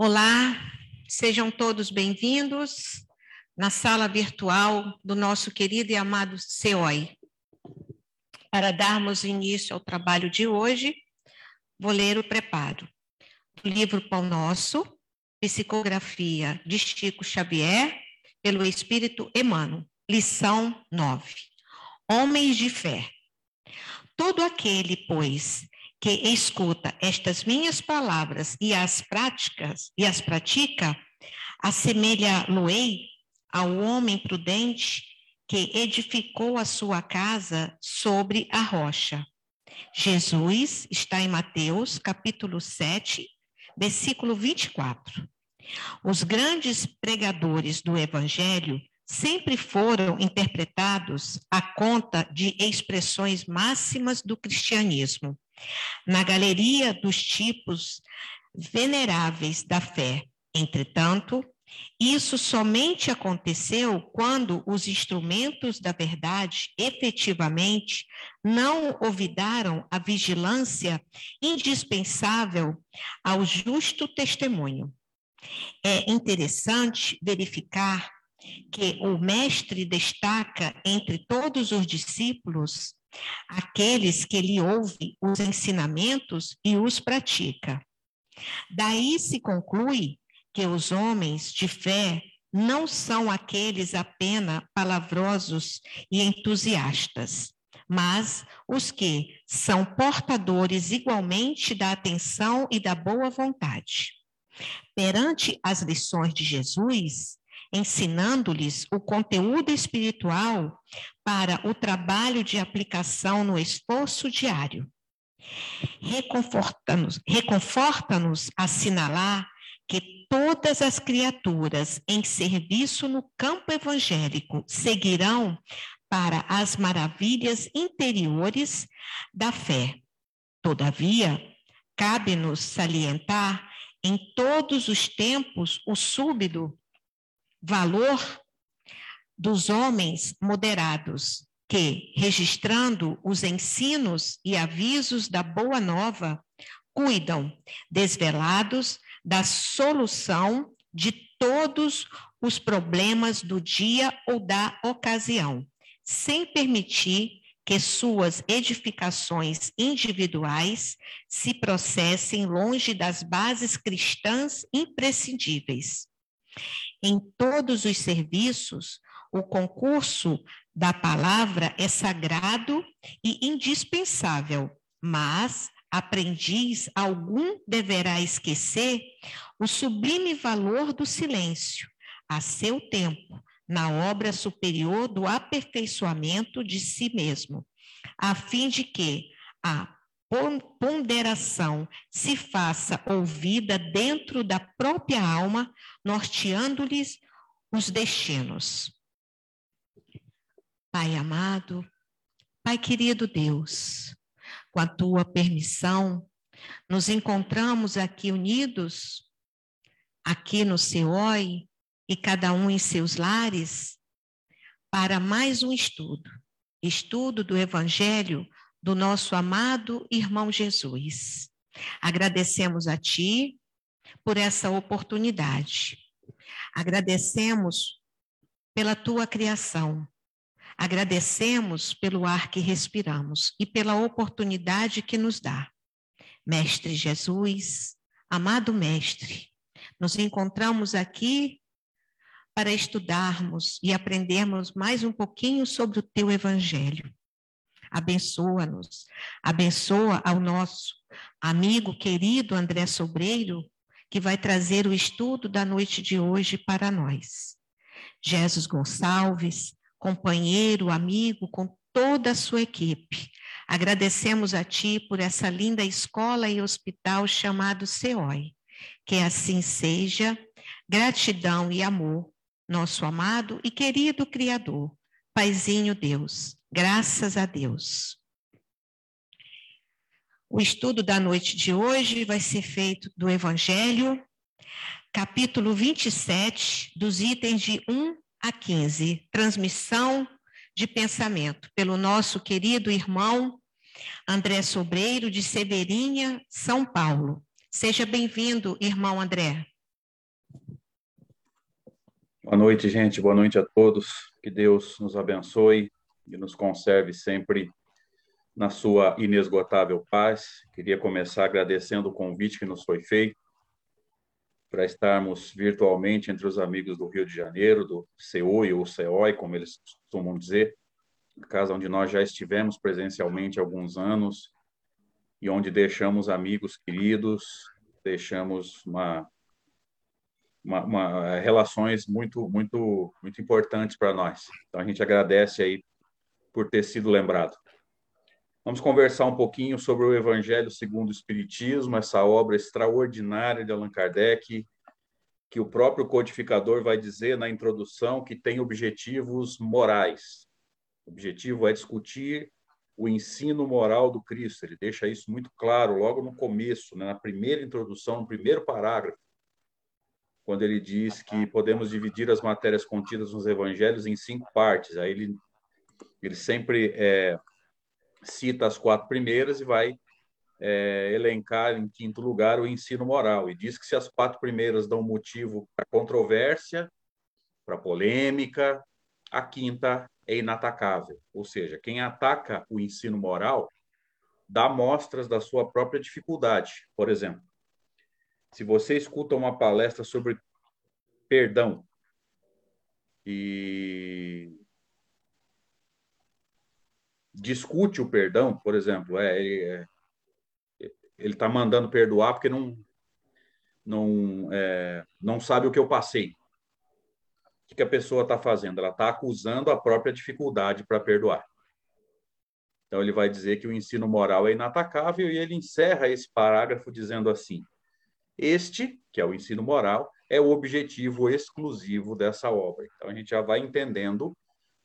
Olá, sejam todos bem-vindos na sala virtual do nosso querido e amado CEOI. Para darmos início ao trabalho de hoje, vou ler o preparo do livro Pão Nosso, Psicografia de Chico Xavier, pelo Espírito Emmanuel, lição 9. Homens de fé. Todo aquele, pois, que escuta estas minhas palavras e as práticas e as pratica, assemelha-lo-ei ao homem prudente que edificou a sua casa sobre a rocha. Jesus está em Mateus, capítulo 7, versículo 24. Os grandes pregadores do evangelho sempre foram interpretados à conta de expressões máximas do cristianismo na galeria dos tipos veneráveis da fé. Entretanto, isso somente aconteceu quando os instrumentos da verdade efetivamente não olvidaram a vigilância indispensável ao justo testemunho. É interessante verificar que o mestre destaca entre todos os discípulos aqueles que lhe ouvem os ensinamentos e os pratica. Daí se conclui que os homens de fé não são aqueles apenas palavrosos e entusiastas, mas os que são portadores igualmente da atenção e da boa vontade. Perante as lições de Jesus, ensinando-lhes o conteúdo espiritual para o trabalho de aplicação no esforço diário. Reconforta-nos reconforta assinalar que todas as criaturas em serviço no campo evangélico seguirão para as maravilhas interiores da fé. Todavia, cabe-nos salientar em todos os tempos o súbito valor dos homens moderados, que, registrando os ensinos e avisos da Boa Nova, cuidam, desvelados, da solução de todos os problemas do dia ou da ocasião, sem permitir que suas edificações individuais se processem longe das bases cristãs imprescindíveis. Em todos os serviços, o concurso da palavra é sagrado e indispensável, mas aprendiz algum deverá esquecer o sublime valor do silêncio, a seu tempo, na obra superior do aperfeiçoamento de si mesmo, a fim de que a ponderação se faça ouvida dentro da própria alma, norteando-lhes os destinos. Pai amado, Pai querido Deus, com a tua permissão, nos encontramos aqui unidos, aqui no SEOI, e cada um em seus lares, para mais um estudo estudo do Evangelho do nosso amado irmão Jesus. Agradecemos a Ti por essa oportunidade. Agradecemos pela Tua criação. Agradecemos pelo ar que respiramos e pela oportunidade que nos dá. Mestre Jesus, amado Mestre, nos encontramos aqui para estudarmos e aprendermos mais um pouquinho sobre o Teu Evangelho abençoa-nos, abençoa ao nosso amigo querido André Sobreiro, que vai trazer o estudo da noite de hoje para nós. Jesus Gonçalves, companheiro, amigo, com toda a sua equipe. Agradecemos a Ti por essa linda escola e hospital chamado CEOI. Que assim seja, gratidão e amor, nosso amado e querido Criador, Paizinho Deus Graças a Deus. O estudo da noite de hoje vai ser feito do Evangelho, capítulo 27, dos itens de 1 a 15, transmissão de pensamento, pelo nosso querido irmão André Sobreiro, de Severinha, São Paulo. Seja bem-vindo, irmão André. Boa noite, gente. Boa noite a todos. Que Deus nos abençoe e nos conserve sempre na sua inesgotável paz. Queria começar agradecendo o convite que nos foi feito para estarmos virtualmente entre os amigos do Rio de Janeiro, do CEOI ou CEOI, como eles costumam dizer, casa onde nós já estivemos presencialmente há alguns anos e onde deixamos amigos queridos, deixamos uma, uma, uma relações muito muito muito importantes para nós. Então a gente agradece aí por ter sido lembrado. Vamos conversar um pouquinho sobre o Evangelho segundo o Espiritismo, essa obra extraordinária de Allan Kardec, que o próprio codificador vai dizer na introdução que tem objetivos morais. O objetivo é discutir o ensino moral do Cristo. Ele deixa isso muito claro logo no começo, né, na primeira introdução, no primeiro parágrafo, quando ele diz que podemos dividir as matérias contidas nos evangelhos em cinco partes. Aí ele, ele sempre é, cita as quatro primeiras e vai é, elencar em quinto lugar o ensino moral e diz que se as quatro primeiras dão motivo para controvérsia, para polêmica, a quinta é inatacável. Ou seja, quem ataca o ensino moral dá mostras da sua própria dificuldade. Por exemplo, se você escuta uma palestra sobre perdão e discute o perdão, por exemplo, é, ele é, está mandando perdoar porque não não é, não sabe o que eu passei. O que a pessoa está fazendo? Ela está acusando a própria dificuldade para perdoar. Então ele vai dizer que o ensino moral é inatacável e ele encerra esse parágrafo dizendo assim: este, que é o ensino moral, é o objetivo exclusivo dessa obra. Então a gente já vai entendendo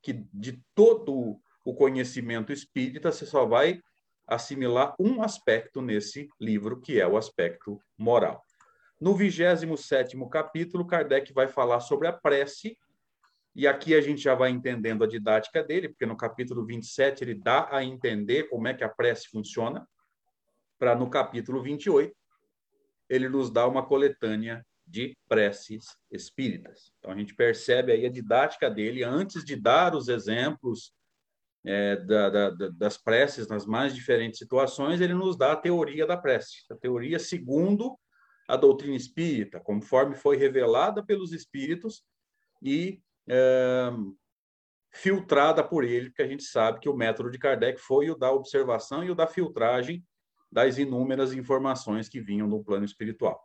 que de todo o conhecimento espírita, você só vai assimilar um aspecto nesse livro, que é o aspecto moral. No 27 capítulo, Kardec vai falar sobre a prece, e aqui a gente já vai entendendo a didática dele, porque no capítulo 27 ele dá a entender como é que a prece funciona, para no capítulo 28 ele nos dá uma coletânea de preces espíritas. Então a gente percebe aí a didática dele antes de dar os exemplos é, da, da, das preces nas mais diferentes situações, ele nos dá a teoria da prece, a teoria segundo a doutrina espírita, conforme foi revelada pelos espíritos e é, filtrada por ele, porque a gente sabe que o método de Kardec foi o da observação e o da filtragem das inúmeras informações que vinham do plano espiritual.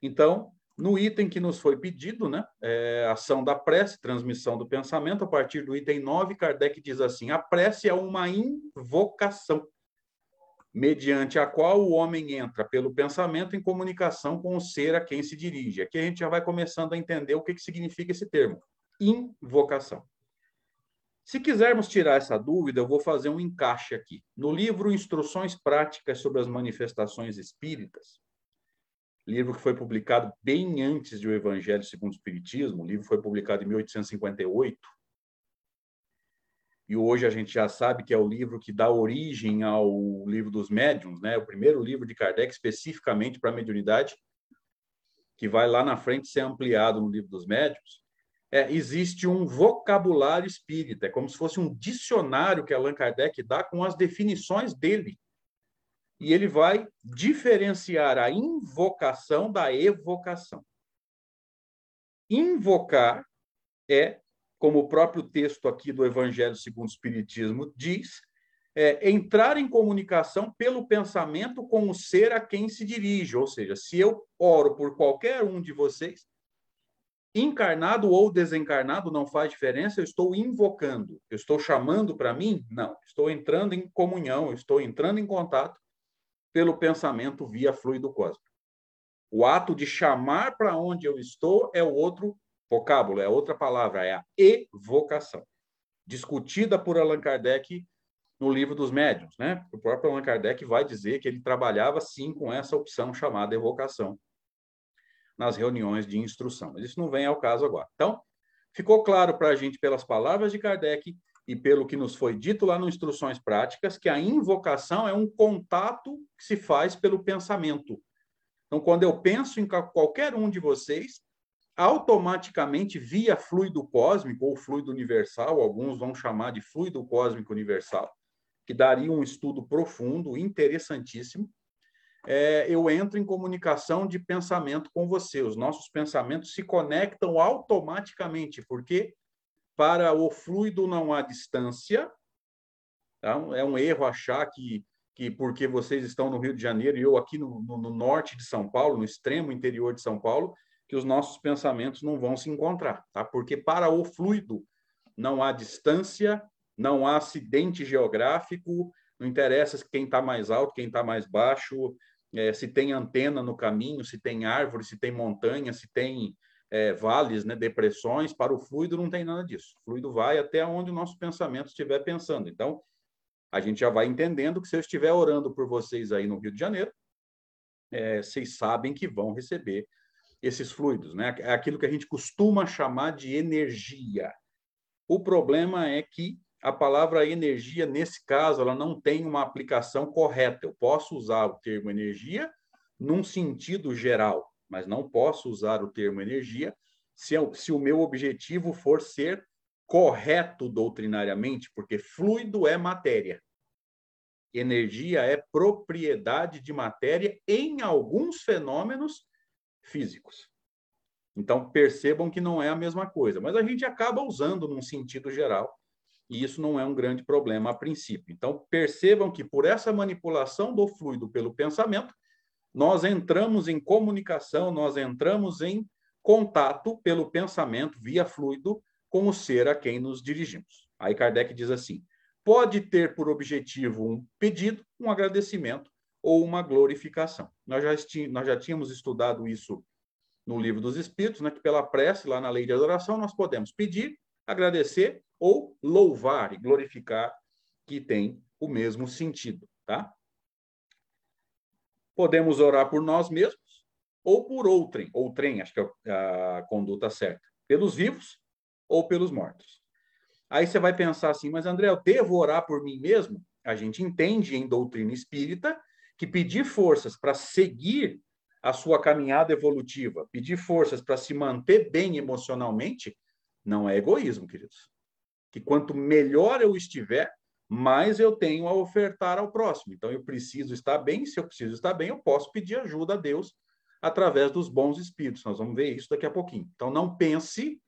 Então, no item que nos foi pedido, né, é, ação da prece, transmissão do pensamento, a partir do item 9, Kardec diz assim: a prece é uma invocação, mediante a qual o homem entra pelo pensamento em comunicação com o ser a quem se dirige. Aqui a gente já vai começando a entender o que, que significa esse termo: invocação. Se quisermos tirar essa dúvida, eu vou fazer um encaixe aqui. No livro Instruções Práticas sobre as Manifestações Espíritas, livro que foi publicado bem antes de O Evangelho segundo o Espiritismo, o livro foi publicado em 1858. E hoje a gente já sabe que é o livro que dá origem ao livro dos médiuns, né? O primeiro livro de Kardec especificamente para a mediunidade, que vai lá na frente ser ampliado no livro dos médiuns. É, existe um vocabulário espírita, é como se fosse um dicionário que Allan Kardec dá com as definições dele e ele vai diferenciar a invocação da evocação. Invocar é, como o próprio texto aqui do Evangelho segundo o Espiritismo diz, é entrar em comunicação pelo pensamento com o ser a quem se dirige. Ou seja, se eu oro por qualquer um de vocês, encarnado ou desencarnado, não faz diferença, eu estou invocando, eu estou chamando para mim? Não, estou entrando em comunhão, estou entrando em contato pelo pensamento via fluido cósmico. O ato de chamar para onde eu estou é o outro vocábulo, é outra palavra, é a evocação, discutida por Allan Kardec no livro dos médiuns, né? O próprio Allan Kardec vai dizer que ele trabalhava sim com essa opção chamada evocação nas reuniões de instrução, mas isso não vem ao caso agora. Então, ficou claro para a gente pelas palavras de Kardec e pelo que nos foi dito lá no Instruções Práticas, que a invocação é um contato que se faz pelo pensamento. Então, quando eu penso em qualquer um de vocês, automaticamente via fluido cósmico ou fluido universal, alguns vão chamar de fluido cósmico universal, que daria um estudo profundo, interessantíssimo. É, eu entro em comunicação de pensamento com você. Os nossos pensamentos se conectam automaticamente, porque para o fluido não há distância. Tá? É um erro achar que, que porque vocês estão no Rio de Janeiro e eu aqui no, no, no norte de São Paulo, no extremo interior de São Paulo, que os nossos pensamentos não vão se encontrar, tá? Porque para o fluido não há distância, não há acidente geográfico, não interessa quem está mais alto, quem está mais baixo, é, se tem antena no caminho, se tem árvore, se tem montanha, se tem é, vales, né, depressões. Para o fluido não tem nada disso. O fluido vai até onde o nosso pensamento estiver pensando. Então, a gente já vai entendendo que se eu estiver orando por vocês aí no Rio de Janeiro, é, vocês sabem que vão receber esses fluidos, né? É aquilo que a gente costuma chamar de energia. O problema é que a palavra energia, nesse caso, ela não tem uma aplicação correta. Eu posso usar o termo energia num sentido geral, mas não posso usar o termo energia se, eu, se o meu objetivo for ser correto doutrinariamente, porque fluido é matéria. Energia é propriedade de matéria em alguns fenômenos físicos. Então, percebam que não é a mesma coisa, mas a gente acaba usando num sentido geral, e isso não é um grande problema a princípio. Então, percebam que por essa manipulação do fluido pelo pensamento, nós entramos em comunicação, nós entramos em contato pelo pensamento via fluido com o ser a quem nos dirigimos. Aí Kardec diz assim: pode ter por objetivo um pedido, um agradecimento ou uma glorificação. Nós já, nós já tínhamos estudado isso no livro dos Espíritos, né, que pela prece, lá na lei de adoração, nós podemos pedir, agradecer ou louvar e glorificar, que tem o mesmo sentido, tá? Podemos orar por nós mesmos ou por outrem, outrem, acho que é a conduta certa, pelos vivos ou pelos mortos. Aí você vai pensar assim, mas André, eu devo orar por mim mesmo? A gente entende em doutrina espírita que pedir forças para seguir a sua caminhada evolutiva, pedir forças para se manter bem emocionalmente, não é egoísmo, queridos. Que quanto melhor eu estiver, mais eu tenho a ofertar ao próximo. Então eu preciso estar bem, se eu preciso estar bem, eu posso pedir ajuda a Deus através dos bons espíritos. Nós vamos ver isso daqui a pouquinho. Então não pense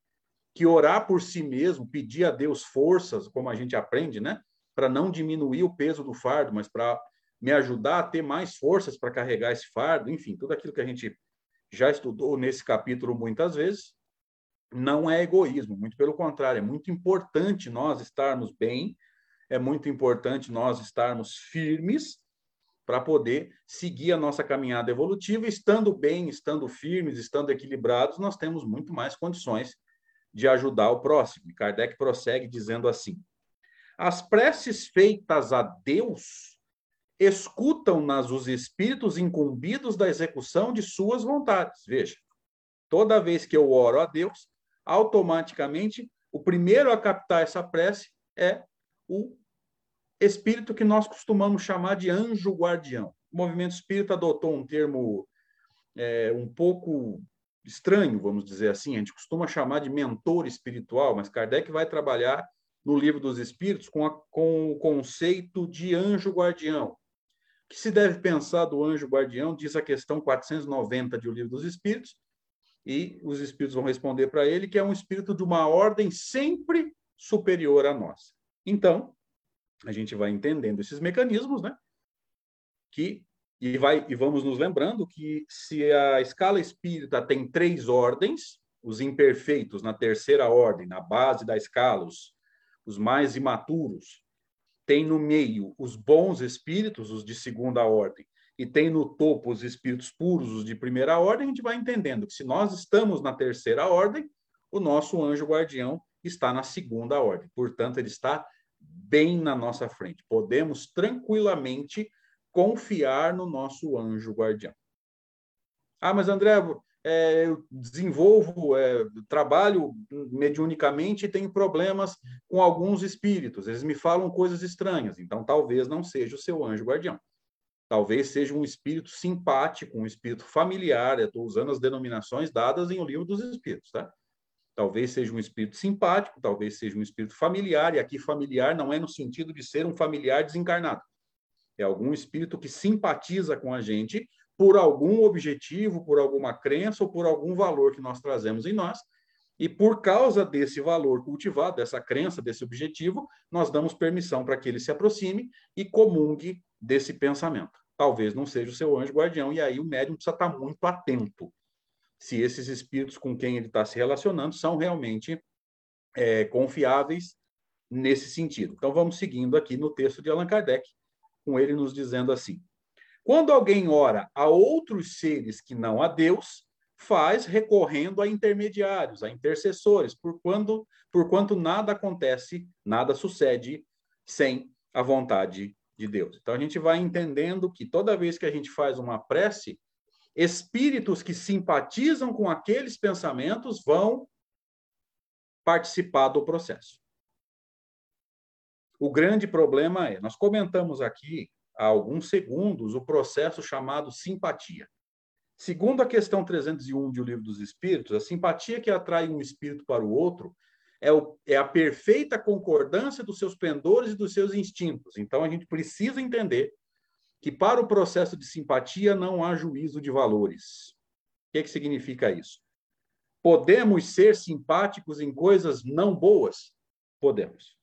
que orar por si mesmo, pedir a Deus forças, como a gente aprende, né, para não diminuir o peso do fardo, mas para me ajudar a ter mais forças para carregar esse fardo, enfim, tudo aquilo que a gente já estudou nesse capítulo muitas vezes, não é egoísmo, muito pelo contrário, é muito importante nós estarmos bem, é muito importante nós estarmos firmes para poder seguir a nossa caminhada evolutiva, estando bem, estando firmes, estando equilibrados, nós temos muito mais condições de ajudar o próximo. E Kardec prossegue dizendo assim: As preces feitas a Deus escutam-nas os espíritos incumbidos da execução de suas vontades. Veja, toda vez que eu oro a Deus, automaticamente o primeiro a captar essa prece é o espírito que nós costumamos chamar de anjo guardião. O movimento espírita adotou um termo é, um pouco estranho, vamos dizer assim, a gente costuma chamar de mentor espiritual, mas Kardec vai trabalhar no livro dos Espíritos com, a, com o conceito de anjo guardião que se deve pensar do anjo guardião, diz a questão 490 de O Livro dos Espíritos, e os espíritos vão responder para ele que é um espírito de uma ordem sempre superior à nossa. Então, a gente vai entendendo esses mecanismos, né? Que e vai e vamos nos lembrando que se a escala espírita tem três ordens, os imperfeitos na terceira ordem, na base da escala, os, os mais imaturos, tem no meio os bons espíritos, os de segunda ordem, e tem no topo os espíritos puros, os de primeira ordem, a gente vai entendendo que se nós estamos na terceira ordem, o nosso anjo guardião está na segunda ordem. Portanto, ele está bem na nossa frente. Podemos tranquilamente confiar no nosso anjo guardião. Ah, mas André, é, eu desenvolvo, é, trabalho mediunicamente e tenho problemas com alguns espíritos. Eles me falam coisas estranhas, então talvez não seja o seu anjo guardião. Talvez seja um espírito simpático, um espírito familiar. Estou usando as denominações dadas em O Livro dos Espíritos, tá? Talvez seja um espírito simpático, talvez seja um espírito familiar, e aqui familiar não é no sentido de ser um familiar desencarnado. É algum espírito que simpatiza com a gente por algum objetivo, por alguma crença ou por algum valor que nós trazemos em nós. E por causa desse valor cultivado, dessa crença, desse objetivo, nós damos permissão para que ele se aproxime e comungue desse pensamento talvez não seja o seu anjo guardião, e aí o médium precisa estar muito atento se esses espíritos com quem ele está se relacionando são realmente é, confiáveis nesse sentido. Então vamos seguindo aqui no texto de Allan Kardec, com ele nos dizendo assim: quando alguém ora a outros seres que não a Deus, faz recorrendo a intermediários, a intercessores, por quando, por quanto nada acontece, nada sucede sem a vontade de Deus. Então a gente vai entendendo que toda vez que a gente faz uma prece, espíritos que simpatizam com aqueles pensamentos vão participar do processo. O grande problema é, nós comentamos aqui há alguns segundos o processo chamado simpatia. Segundo a questão 301 de O Livro dos Espíritos, a simpatia que atrai um espírito para o outro é, o, é a perfeita concordância dos seus pendores e dos seus instintos. Então, a gente precisa entender que para o processo de simpatia não há juízo de valores. O que, que significa isso? Podemos ser simpáticos em coisas não boas? Podemos.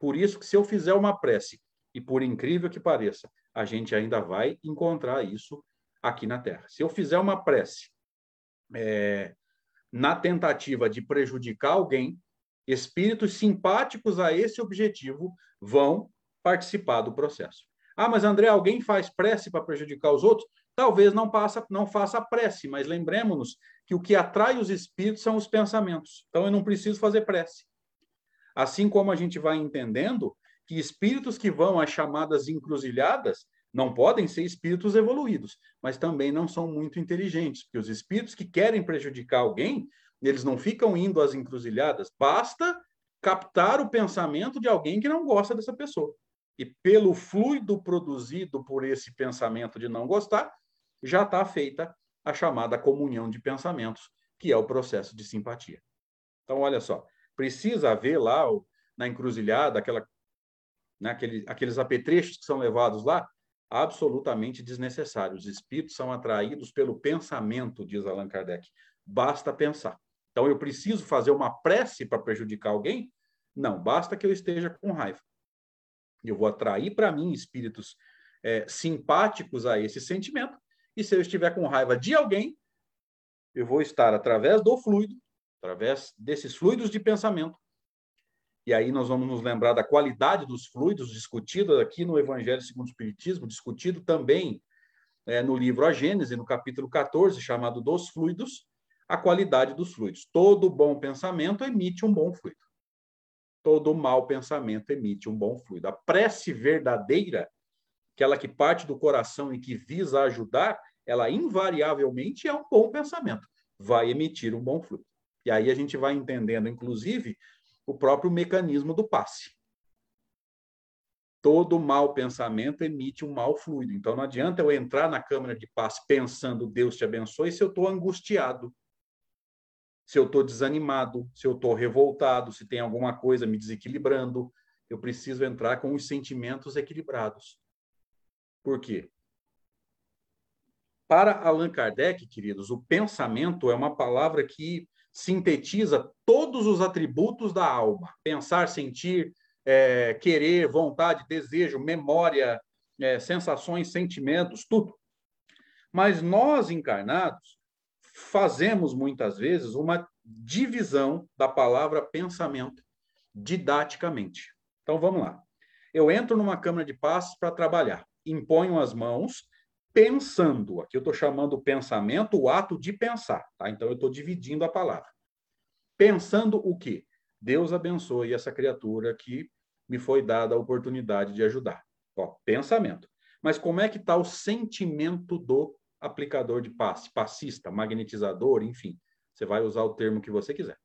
Por isso que se eu fizer uma prece, e por incrível que pareça, a gente ainda vai encontrar isso aqui na Terra. Se eu fizer uma prece é, na tentativa de prejudicar alguém, espíritos simpáticos a esse objetivo vão participar do processo. Ah, mas André, alguém faz prece para prejudicar os outros? Talvez não, passa, não faça prece, mas lembremos-nos que o que atrai os espíritos são os pensamentos. Então eu não preciso fazer prece. Assim como a gente vai entendendo que espíritos que vão às chamadas encruzilhadas, não podem ser espíritos evoluídos, mas também não são muito inteligentes, porque os espíritos que querem prejudicar alguém, eles não ficam indo às encruzilhadas, basta captar o pensamento de alguém que não gosta dessa pessoa. E pelo fluido produzido por esse pensamento de não gostar, já está feita a chamada comunhão de pensamentos, que é o processo de simpatia. Então, olha só, precisa haver lá na encruzilhada aquela, né, aquele, aqueles apetrechos que são levados lá, absolutamente desnecessário. Os espíritos são atraídos pelo pensamento, diz Allan Kardec. Basta pensar. Então, eu preciso fazer uma prece para prejudicar alguém? Não, basta que eu esteja com raiva. Eu vou atrair para mim espíritos é, simpáticos a esse sentimento, e se eu estiver com raiva de alguém, eu vou estar através do fluido, através desses fluidos de pensamento, e aí nós vamos nos lembrar da qualidade dos fluidos, discutido aqui no Evangelho segundo o Espiritismo, discutido também é, no livro A Gênese, no capítulo 14, chamado Dos Fluidos, a qualidade dos fluidos. Todo bom pensamento emite um bom fluido. Todo mau pensamento emite um bom fluido. A prece verdadeira, aquela que parte do coração e que visa ajudar, ela invariavelmente é um bom pensamento. Vai emitir um bom fluido. E aí a gente vai entendendo, inclusive, o próprio mecanismo do passe. Todo mau pensamento emite um mau fluido. Então não adianta eu entrar na câmara de passe pensando Deus te abençoe se eu estou angustiado, se eu estou desanimado, se eu estou revoltado, se tem alguma coisa me desequilibrando. Eu preciso entrar com os sentimentos equilibrados. Por quê? Para Allan Kardec, queridos, o pensamento é uma palavra que sintetiza todos os atributos da alma: pensar, sentir, é, querer, vontade, desejo, memória, é, sensações, sentimentos, tudo. Mas nós encarnados fazemos muitas vezes uma divisão da palavra pensamento didaticamente. Então vamos lá. Eu entro numa câmara de passos para trabalhar, imponho as mãos pensando. Aqui eu estou chamando o pensamento o ato de pensar, tá? Então eu estou dividindo a palavra. Pensando o quê? Deus abençoe essa criatura que me foi dada a oportunidade de ajudar. Ó, pensamento. Mas como é que está o sentimento do aplicador de passe, passista, magnetizador, enfim. Você vai usar o termo que você quiser.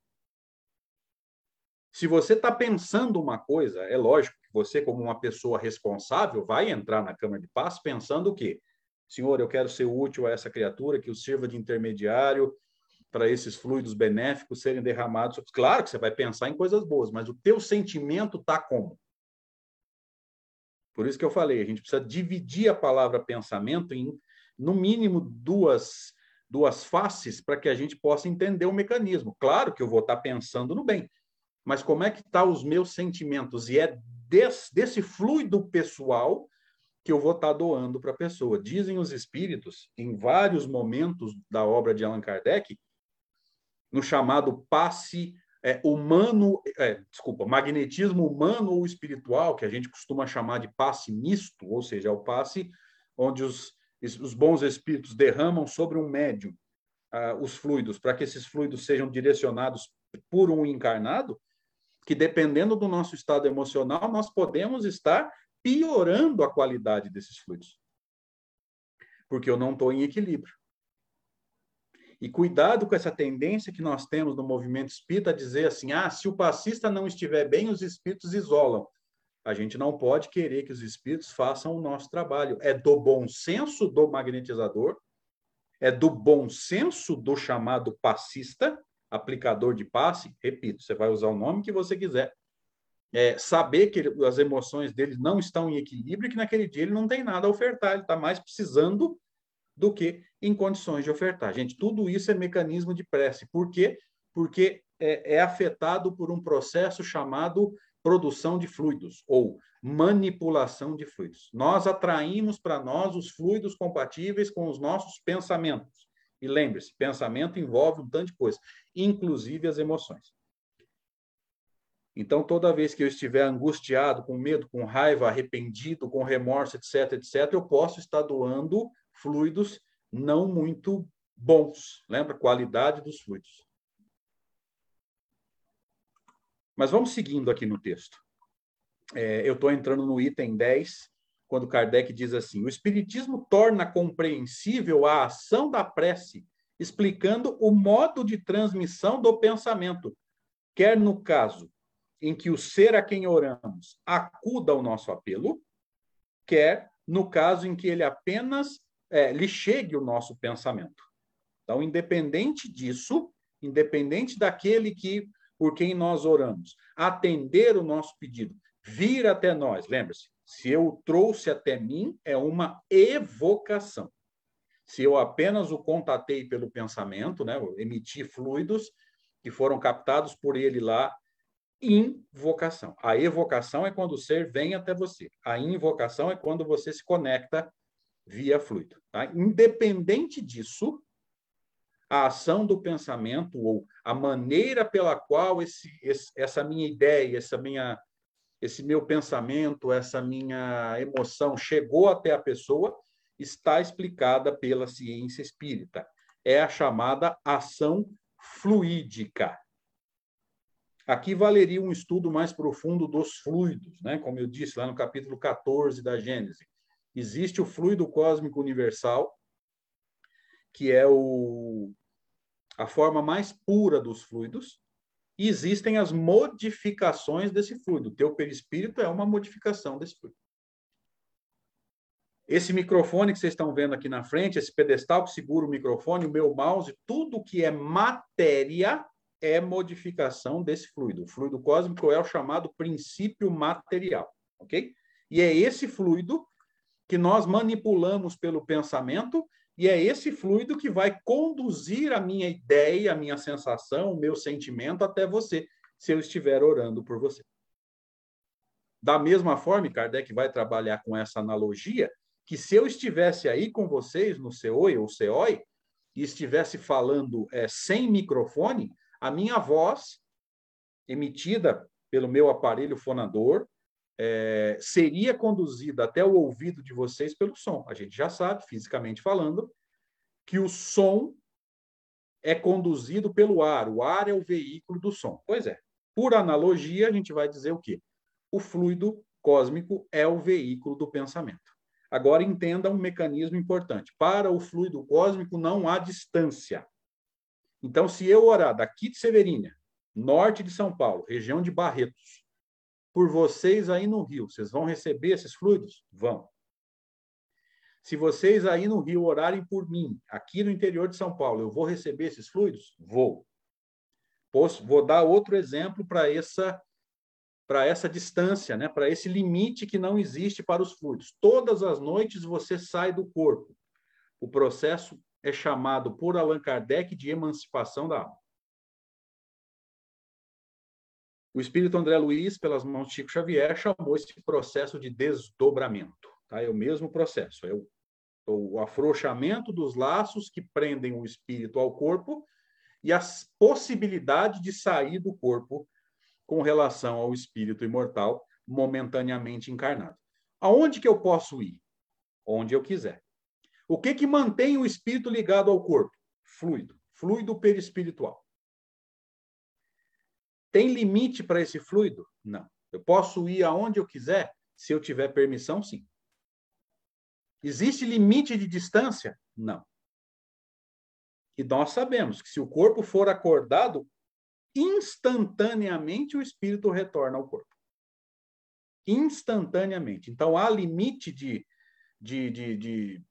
Se você está pensando uma coisa, é lógico que você, como uma pessoa responsável, vai entrar na Câmara de Paz pensando o quê? Senhor, eu quero ser útil a essa criatura, que o sirva de intermediário para esses fluidos benéficos serem derramados. Claro que você vai pensar em coisas boas, mas o teu sentimento está como? Por isso que eu falei, a gente precisa dividir a palavra pensamento em, no mínimo, duas, duas faces para que a gente possa entender o mecanismo. Claro que eu vou estar pensando no bem, mas como é que estão tá os meus sentimentos? E é desse, fluido pessoal que eu vou estar tá doando para a pessoa. Dizem os espíritos, em vários momentos da obra de Allan Kardec, no chamado passe é, humano, é, desculpa, magnetismo humano ou espiritual, que a gente costuma chamar de passe misto, ou seja, é o passe onde os, os bons espíritos derramam sobre um médium ah, os fluidos, para que esses fluidos sejam direcionados por um encarnado, que dependendo do nosso estado emocional, nós podemos estar piorando a qualidade desses fluidos. Porque eu não estou em equilíbrio. E cuidado com essa tendência que nós temos no movimento espírita a dizer assim: ah, se o passista não estiver bem, os espíritos isolam. A gente não pode querer que os espíritos façam o nosso trabalho. É do bom senso do magnetizador, é do bom senso do chamado passista, aplicador de passe. Repito, você vai usar o nome que você quiser. É, saber que as emoções dele não estão em equilíbrio e que naquele dia ele não tem nada a ofertar, ele está mais precisando do que em condições de ofertar. Gente, tudo isso é mecanismo de prece. Por quê? Porque é, é afetado por um processo chamado produção de fluidos ou manipulação de fluidos. Nós atraímos para nós os fluidos compatíveis com os nossos pensamentos. E lembre-se, pensamento envolve um tanto de coisa, inclusive as emoções. Então, toda vez que eu estiver angustiado, com medo, com raiva, arrependido, com remorso, etc., etc., eu posso estar doando fluidos não muito bons. Lembra? Qualidade dos fluidos. Mas vamos seguindo aqui no texto. É, eu estou entrando no item 10, quando Kardec diz assim: o Espiritismo torna compreensível a ação da prece, explicando o modo de transmissão do pensamento, quer no caso em que o ser a quem oramos acuda ao nosso apelo, quer no caso em que ele apenas é, lhe chegue o nosso pensamento. Então, independente disso, independente daquele que por quem nós oramos, atender o nosso pedido, vir até nós, lembre-se, se eu o trouxe até mim, é uma evocação. Se eu apenas o contatei pelo pensamento, né, emiti fluidos que foram captados por ele lá, invocação. A evocação é quando o ser vem até você. A invocação é quando você se conecta via fluido. Tá? Independente disso, a ação do pensamento ou a maneira pela qual esse, esse, essa minha ideia, essa minha, esse meu pensamento, essa minha emoção chegou até a pessoa, está explicada pela ciência espírita. É a chamada ação fluídica. Aqui valeria um estudo mais profundo dos fluidos, né? como eu disse lá no capítulo 14 da Gênese. Existe o fluido cósmico universal, que é o, a forma mais pura dos fluidos, e existem as modificações desse fluido. O teu perispírito é uma modificação desse fluido. Esse microfone que vocês estão vendo aqui na frente, esse pedestal que segura o microfone, o meu mouse, tudo que é matéria é modificação desse fluido. O fluido cósmico é o chamado princípio material, ok? E é esse fluido que nós manipulamos pelo pensamento, e é esse fluido que vai conduzir a minha ideia, a minha sensação, o meu sentimento até você, se eu estiver orando por você. Da mesma forma, Kardec vai trabalhar com essa analogia, que se eu estivesse aí com vocês no CEOI ou CEOI, e estivesse falando é, sem microfone, a minha voz, emitida pelo meu aparelho fonador, é, seria conduzida até o ouvido de vocês pelo som. A gente já sabe, fisicamente falando, que o som é conduzido pelo ar. O ar é o veículo do som. Pois é. Por analogia, a gente vai dizer o quê? O fluido cósmico é o veículo do pensamento. Agora entenda um mecanismo importante. Para o fluido cósmico não há distância. Então, se eu orar daqui de Severínia norte de São Paulo, região de Barretos, por vocês aí no Rio, vocês vão receber esses fluidos? Vão. Se vocês aí no Rio orarem por mim, aqui no interior de São Paulo, eu vou receber esses fluidos? Vou. Posso, vou dar outro exemplo para essa para essa distância, né? para esse limite que não existe para os fluidos. Todas as noites você sai do corpo. O processo é chamado por Allan Kardec de emancipação da alma. O espírito André Luiz, pelas mãos de Chico Xavier, chamou esse processo de desdobramento. Tá? É o mesmo processo, é o, o afrouxamento dos laços que prendem o espírito ao corpo e a possibilidade de sair do corpo com relação ao espírito imortal momentaneamente encarnado. Aonde que eu posso ir? Onde eu quiser. O que que mantém o espírito ligado ao corpo? Fluido, fluido perispiritual. Tem limite para esse fluido? Não. Eu posso ir aonde eu quiser, se eu tiver permissão, sim. Existe limite de distância? Não. E nós sabemos que se o corpo for acordado, instantaneamente o espírito retorna ao corpo. Instantaneamente. Então, há limite de, de, de, de,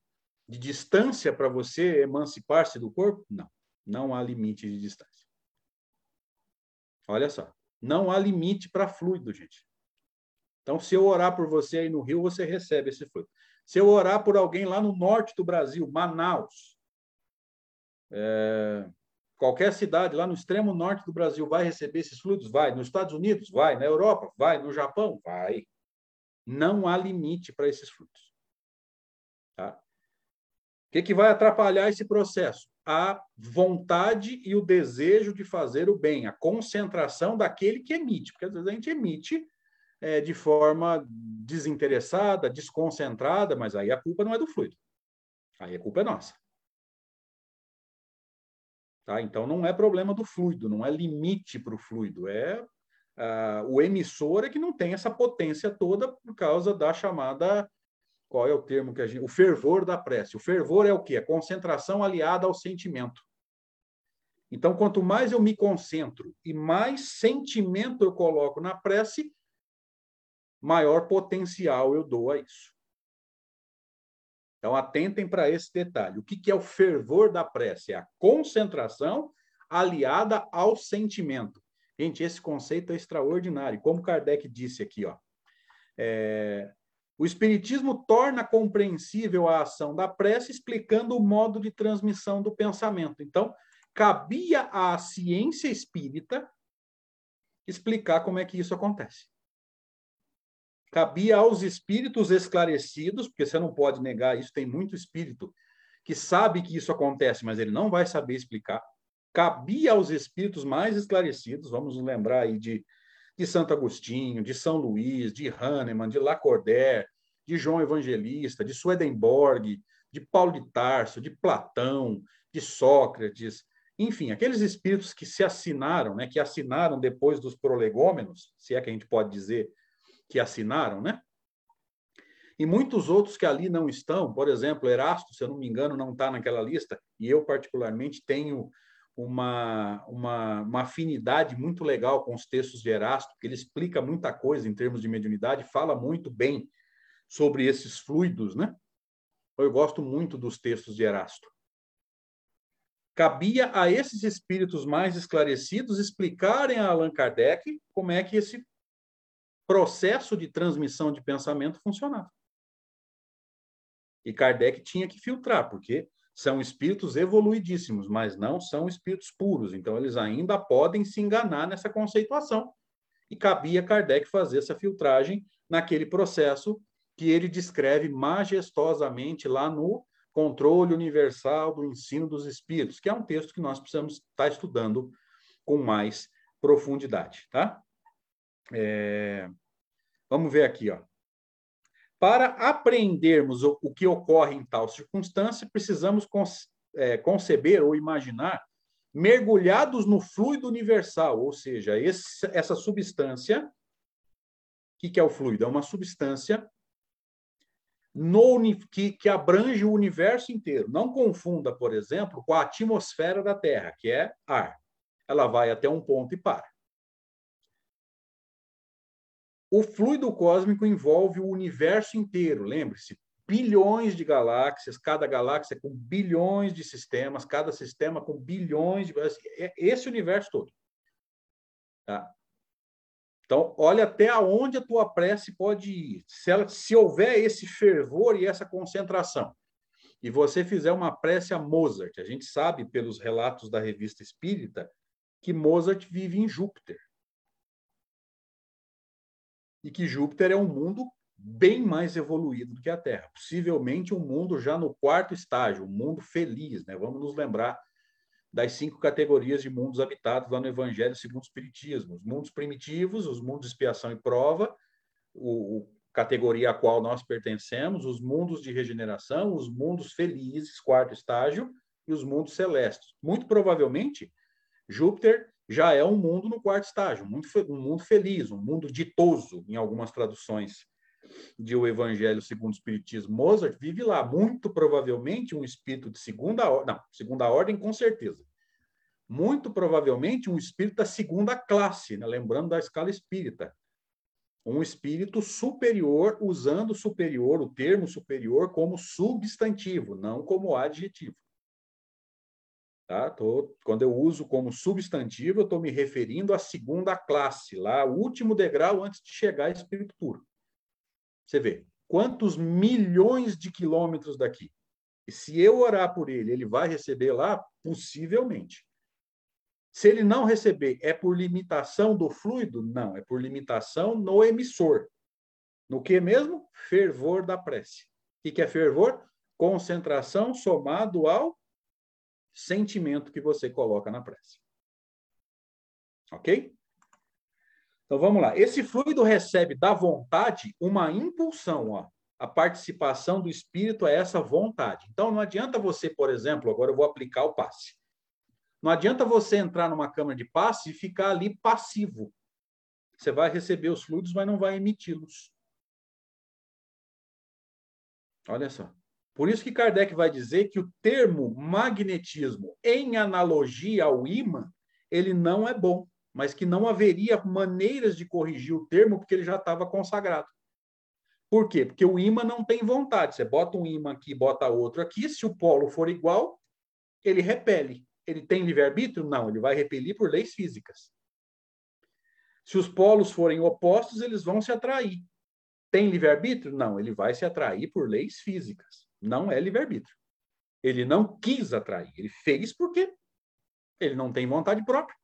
de distância para você emancipar-se do corpo? Não. Não há limite de distância. Olha só, não há limite para fluido, gente. Então, se eu orar por você aí no Rio, você recebe esse fluido. Se eu orar por alguém lá no norte do Brasil, Manaus, é, qualquer cidade lá no extremo norte do Brasil vai receber esses fluidos? Vai. Nos Estados Unidos? Vai. Na Europa? Vai. No Japão? Vai. Não há limite para esses fluidos. Tá? O que, que vai atrapalhar esse processo? A vontade e o desejo de fazer o bem, a concentração daquele que emite, porque às vezes a gente emite é, de forma desinteressada, desconcentrada, mas aí a culpa não é do fluido, aí a culpa é nossa. Tá? Então não é problema do fluido, não é limite para o fluido, é o emissor é que não tem essa potência toda por causa da chamada qual é o termo que a gente. O fervor da prece. O fervor é o quê? A concentração aliada ao sentimento. Então, quanto mais eu me concentro e mais sentimento eu coloco na prece, maior potencial eu dou a isso. Então, atentem para esse detalhe. O que é o fervor da prece? É a concentração aliada ao sentimento. Gente, esse conceito é extraordinário. Como Kardec disse aqui, ó, é, o Espiritismo torna compreensível a ação da prece, explicando o modo de transmissão do pensamento. Então, cabia à ciência espírita explicar como é que isso acontece. Cabia aos espíritos esclarecidos, porque você não pode negar isso, tem muito espírito que sabe que isso acontece, mas ele não vai saber explicar. Cabia aos espíritos mais esclarecidos, vamos lembrar aí de de Santo Agostinho, de São Luís, de Hahnemann, de Lacordaire, de João Evangelista, de Swedenborg, de Paulo de Tarso, de Platão, de Sócrates, enfim, aqueles espíritos que se assinaram, né, que assinaram depois dos prolegômenos, se é que a gente pode dizer que assinaram, né? E muitos outros que ali não estão, por exemplo, Erasto, se eu não me engano, não está naquela lista, e eu particularmente tenho uma, uma, uma, afinidade muito legal com os textos de Erasto, porque ele explica muita coisa em termos de mediunidade, fala muito bem sobre esses fluidos, né? Eu gosto muito dos textos de Erasto. Cabia a esses espíritos mais esclarecidos explicarem a Allan Kardec como é que esse processo de transmissão de pensamento funcionava. E Kardec tinha que filtrar, porque são espíritos evoluidíssimos, mas não são espíritos puros. Então, eles ainda podem se enganar nessa conceituação. E cabia Kardec fazer essa filtragem naquele processo que ele descreve majestosamente lá no Controle Universal do Ensino dos Espíritos, que é um texto que nós precisamos estar estudando com mais profundidade, tá? É... Vamos ver aqui, ó. Para aprendermos o, o que ocorre em tal circunstância, precisamos é, conceber ou imaginar mergulhados no fluido universal, ou seja, esse, essa substância. O que, que é o fluido? É uma substância no, que, que abrange o universo inteiro. Não confunda, por exemplo, com a atmosfera da Terra, que é ar. Ela vai até um ponto e para. O fluido cósmico envolve o universo inteiro, lembre-se, bilhões de galáxias, cada galáxia com bilhões de sistemas, cada sistema com bilhões de. É esse universo todo. Tá? Então, olha até onde a tua prece pode ir. Se, ela, se houver esse fervor e essa concentração, e você fizer uma prece a Mozart, a gente sabe pelos relatos da revista Espírita que Mozart vive em Júpiter. E que Júpiter é um mundo bem mais evoluído do que a Terra. Possivelmente um mundo já no quarto estágio, um mundo feliz. Né? Vamos nos lembrar das cinco categorias de mundos habitados lá no Evangelho segundo o Espiritismo. Os mundos primitivos, os mundos de expiação e prova, o, o categoria a qual nós pertencemos, os mundos de regeneração, os mundos felizes, quarto estágio, e os mundos celestes. Muito provavelmente, Júpiter já é um mundo no quarto estágio, um mundo feliz, um mundo ditoso, em algumas traduções de O Evangelho segundo o Espiritismo. Mozart vive lá, muito provavelmente um espírito de segunda ordem, não, segunda ordem com certeza. Muito provavelmente um espírito da segunda classe, né? lembrando da escala espírita um espírito superior, usando superior, o termo superior, como substantivo, não como adjetivo. Tá? Tô, quando eu uso como substantivo, eu estou me referindo à segunda classe, lá, o último degrau antes de chegar a espírito puro. Você vê, quantos milhões de quilômetros daqui? E se eu orar por ele, ele vai receber lá? Possivelmente. Se ele não receber, é por limitação do fluido? Não, é por limitação no emissor. No que mesmo? Fervor da prece. O que é fervor? Concentração somado ao sentimento que você coloca na prece. Ok? Então vamos lá. Esse fluido recebe da vontade uma impulsão. Ó. A participação do espírito é essa vontade. Então não adianta você, por exemplo, agora eu vou aplicar o passe. Não adianta você entrar numa câmara de passe e ficar ali passivo. Você vai receber os fluidos, mas não vai emiti-los. Olha só. Por isso que Kardec vai dizer que o termo magnetismo, em analogia ao ímã, ele não é bom, mas que não haveria maneiras de corrigir o termo, porque ele já estava consagrado. Por quê? Porque o ímã não tem vontade. Você bota um ímã aqui, bota outro aqui, se o polo for igual, ele repele ele tem livre-arbítrio? Não, ele vai repelir por leis físicas. Se os polos forem opostos, eles vão se atrair. Tem livre-arbítrio? Não, ele vai se atrair por leis físicas. Não é livre-arbítrio. Ele não quis atrair, ele fez porque ele não tem vontade própria.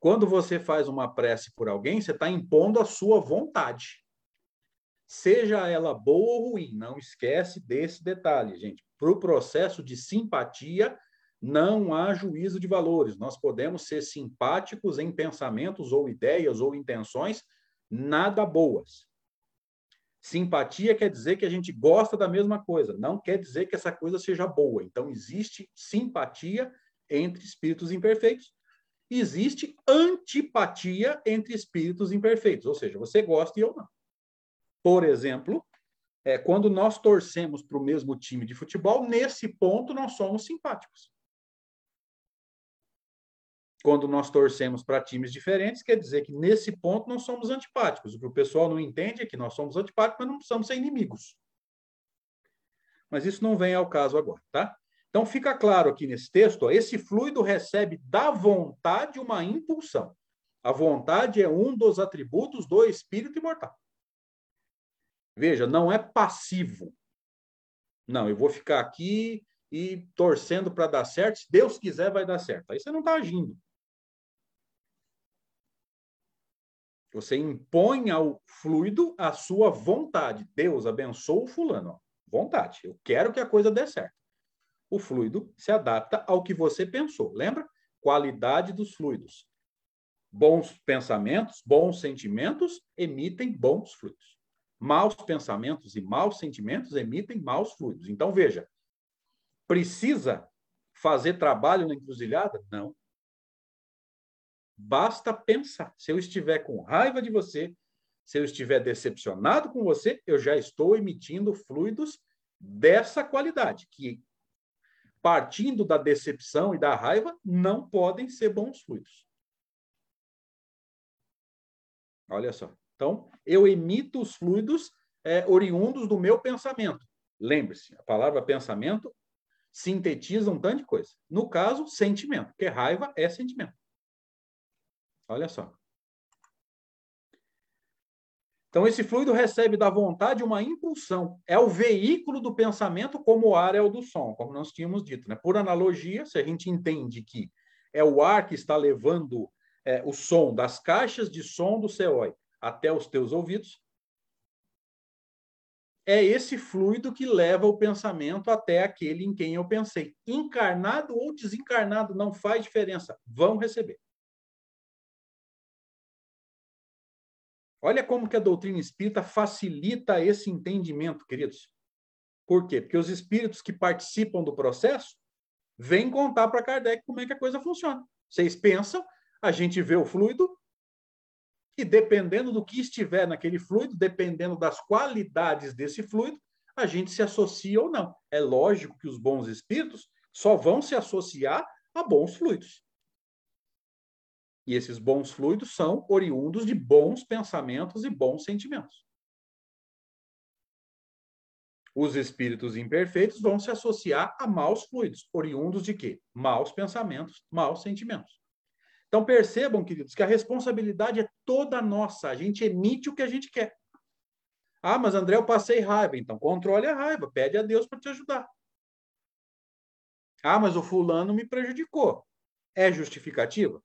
Quando você faz uma prece por alguém, você está impondo a sua vontade. Seja ela boa ou ruim, não esquece desse detalhe, gente. Para o processo de simpatia, não há juízo de valores. Nós podemos ser simpáticos em pensamentos ou ideias ou intenções nada boas. Simpatia quer dizer que a gente gosta da mesma coisa, não quer dizer que essa coisa seja boa. Então, existe simpatia entre espíritos imperfeitos. Existe antipatia entre espíritos imperfeitos, ou seja, você gosta e eu não. Por exemplo, é, quando nós torcemos para o mesmo time de futebol, nesse ponto nós somos simpáticos. Quando nós torcemos para times diferentes, quer dizer que nesse ponto nós somos antipáticos. O que o pessoal não entende é que nós somos antipáticos, mas não precisamos ser inimigos. Mas isso não vem ao caso agora, tá? Então fica claro aqui nesse texto, ó, esse fluido recebe da vontade uma impulsão. A vontade é um dos atributos do espírito imortal. Veja, não é passivo. Não, eu vou ficar aqui e torcendo para dar certo. Se Deus quiser, vai dar certo. Aí você não está agindo. Você impõe ao fluido a sua vontade. Deus abençoa o fulano. Vontade. Eu quero que a coisa dê certo. O fluido se adapta ao que você pensou. Lembra? Qualidade dos fluidos. Bons pensamentos, bons sentimentos emitem bons fluidos maus pensamentos e maus sentimentos emitem maus fluidos. Então, veja, precisa fazer trabalho na encruzilhada? Não. Basta pensar. Se eu estiver com raiva de você, se eu estiver decepcionado com você, eu já estou emitindo fluidos dessa qualidade, que partindo da decepção e da raiva, não podem ser bons fluidos. Olha só. Então, eu emito os fluidos é, oriundos do meu pensamento. Lembre-se, a palavra pensamento sintetiza um tanto de coisa. No caso, sentimento, porque raiva é sentimento. Olha só. Então, esse fluido recebe da vontade uma impulsão. É o veículo do pensamento, como o ar é o do som, como nós tínhamos dito. Né? Por analogia, se a gente entende que é o ar que está levando é, o som das caixas de som do CEOI até os teus ouvidos, é esse fluido que leva o pensamento até aquele em quem eu pensei. Encarnado ou desencarnado, não faz diferença. Vão receber. Olha como que a doutrina espírita facilita esse entendimento, queridos. Por quê? Porque os espíritos que participam do processo vêm contar para Kardec como é que a coisa funciona. Vocês pensam, a gente vê o fluido, e dependendo do que estiver naquele fluido, dependendo das qualidades desse fluido, a gente se associa ou não. É lógico que os bons espíritos só vão se associar a bons fluidos. E esses bons fluidos são oriundos de bons pensamentos e bons sentimentos. Os espíritos imperfeitos vão se associar a maus fluidos, oriundos de quê? Maus pensamentos, maus sentimentos. Então percebam, queridos, que a responsabilidade é toda nossa. A gente emite o que a gente quer. Ah, mas André, eu passei raiva. Então controle a raiva, pede a Deus para te ajudar. Ah, mas o fulano me prejudicou. É justificativa?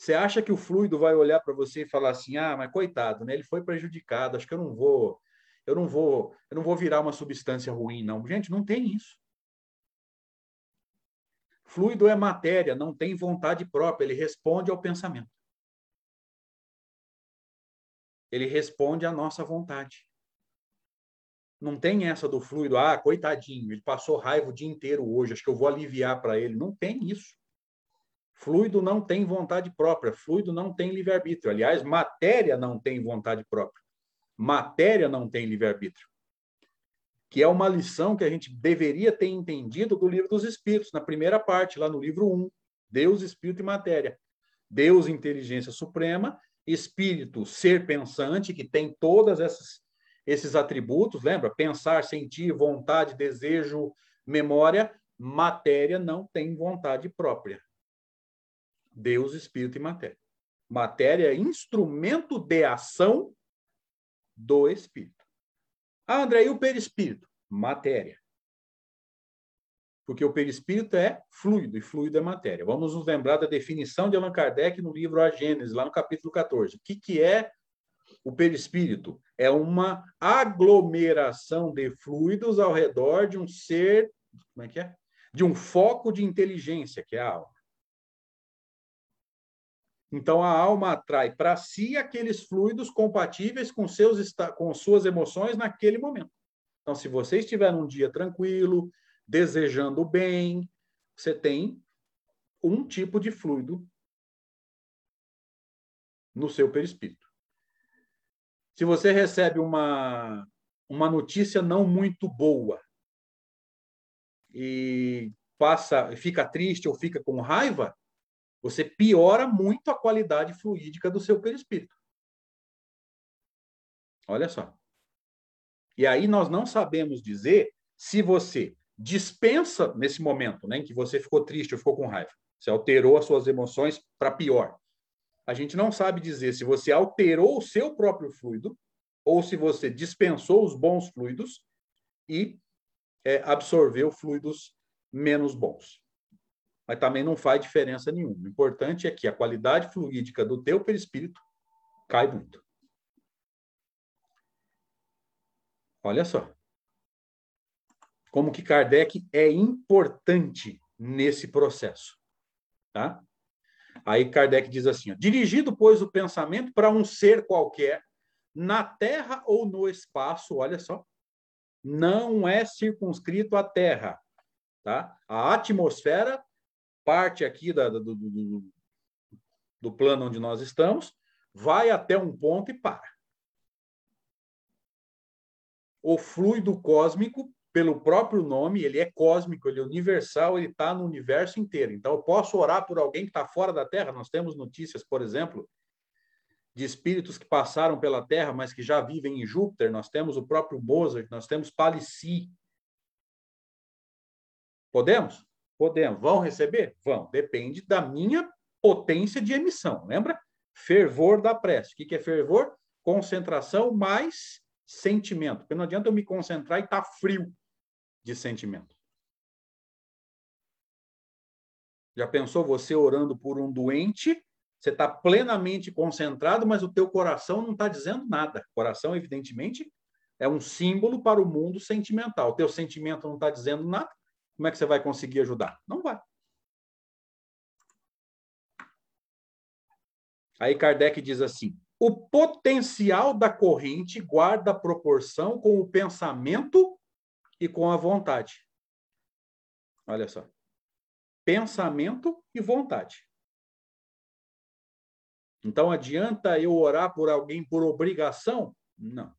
Você acha que o fluido vai olhar para você e falar assim: "Ah, mas coitado, né? Ele foi prejudicado, acho que eu não vou, eu não vou, eu não vou virar uma substância ruim não". Gente, não tem isso. Fluido é matéria, não tem vontade própria, ele responde ao pensamento. Ele responde à nossa vontade. Não tem essa do fluido, ah, coitadinho, ele passou raiva o dia inteiro hoje, acho que eu vou aliviar para ele. Não tem isso. Fluido não tem vontade própria, fluido não tem livre-arbítrio. Aliás, matéria não tem vontade própria. Matéria não tem livre-arbítrio que é uma lição que a gente deveria ter entendido do livro dos Espíritos, na primeira parte, lá no livro 1, Deus, Espírito e Matéria. Deus, inteligência suprema, Espírito, ser pensante, que tem todas esses atributos, lembra? Pensar, sentir, vontade, desejo, memória, matéria não tem vontade própria. Deus, espírito e matéria. Matéria é instrumento de ação do espírito. Ah, André, e o perispírito? Matéria. Porque o perispírito é fluido, e fluido é matéria. Vamos nos lembrar da definição de Allan Kardec no livro A Gênese, lá no capítulo 14. O que, que é o perispírito? É uma aglomeração de fluidos ao redor de um ser, como é que é? De um foco de inteligência, que é a alma. Então, a alma atrai para si aqueles fluidos compatíveis com, seus, com suas emoções naquele momento. Então, se você estiver num dia tranquilo, desejando bem, você tem um tipo de fluido no seu perispírito. Se você recebe uma, uma notícia não muito boa e passa, fica triste ou fica com raiva, você piora muito a qualidade fluídica do seu perispírito. Olha só. E aí nós não sabemos dizer se você dispensa nesse momento, né, em que você ficou triste ou ficou com raiva, você alterou as suas emoções para pior. A gente não sabe dizer se você alterou o seu próprio fluido ou se você dispensou os bons fluidos e é, absorveu fluidos menos bons mas também não faz diferença nenhuma. O importante é que a qualidade fluídica do teu perispírito cai muito. Olha só. Como que Kardec é importante nesse processo, tá? Aí Kardec diz assim: ó, dirigido, pois, o pensamento para um ser qualquer, na Terra ou no espaço, olha só, não é circunscrito à Terra, tá? A atmosfera parte aqui da, do, do, do plano onde nós estamos, vai até um ponto e para. O fluido cósmico, pelo próprio nome, ele é cósmico, ele é universal, ele está no universo inteiro. Então, eu posso orar por alguém que está fora da Terra. Nós temos notícias, por exemplo, de espíritos que passaram pela Terra, mas que já vivem em Júpiter. Nós temos o próprio Mozart, nós temos Palissy. Podemos? Podemos. Vão receber? Vão. Depende da minha potência de emissão. Lembra? Fervor da prece. O que é fervor? Concentração mais sentimento. Porque não adianta eu me concentrar e estar tá frio de sentimento. Já pensou você orando por um doente você está plenamente concentrado, mas o teu coração não está dizendo nada. Coração, evidentemente, é um símbolo para o mundo sentimental. O teu sentimento não está dizendo nada. Como é que você vai conseguir ajudar? Não vai. Aí Kardec diz assim: o potencial da corrente guarda proporção com o pensamento e com a vontade. Olha só. Pensamento e vontade. Então, adianta eu orar por alguém por obrigação? Não.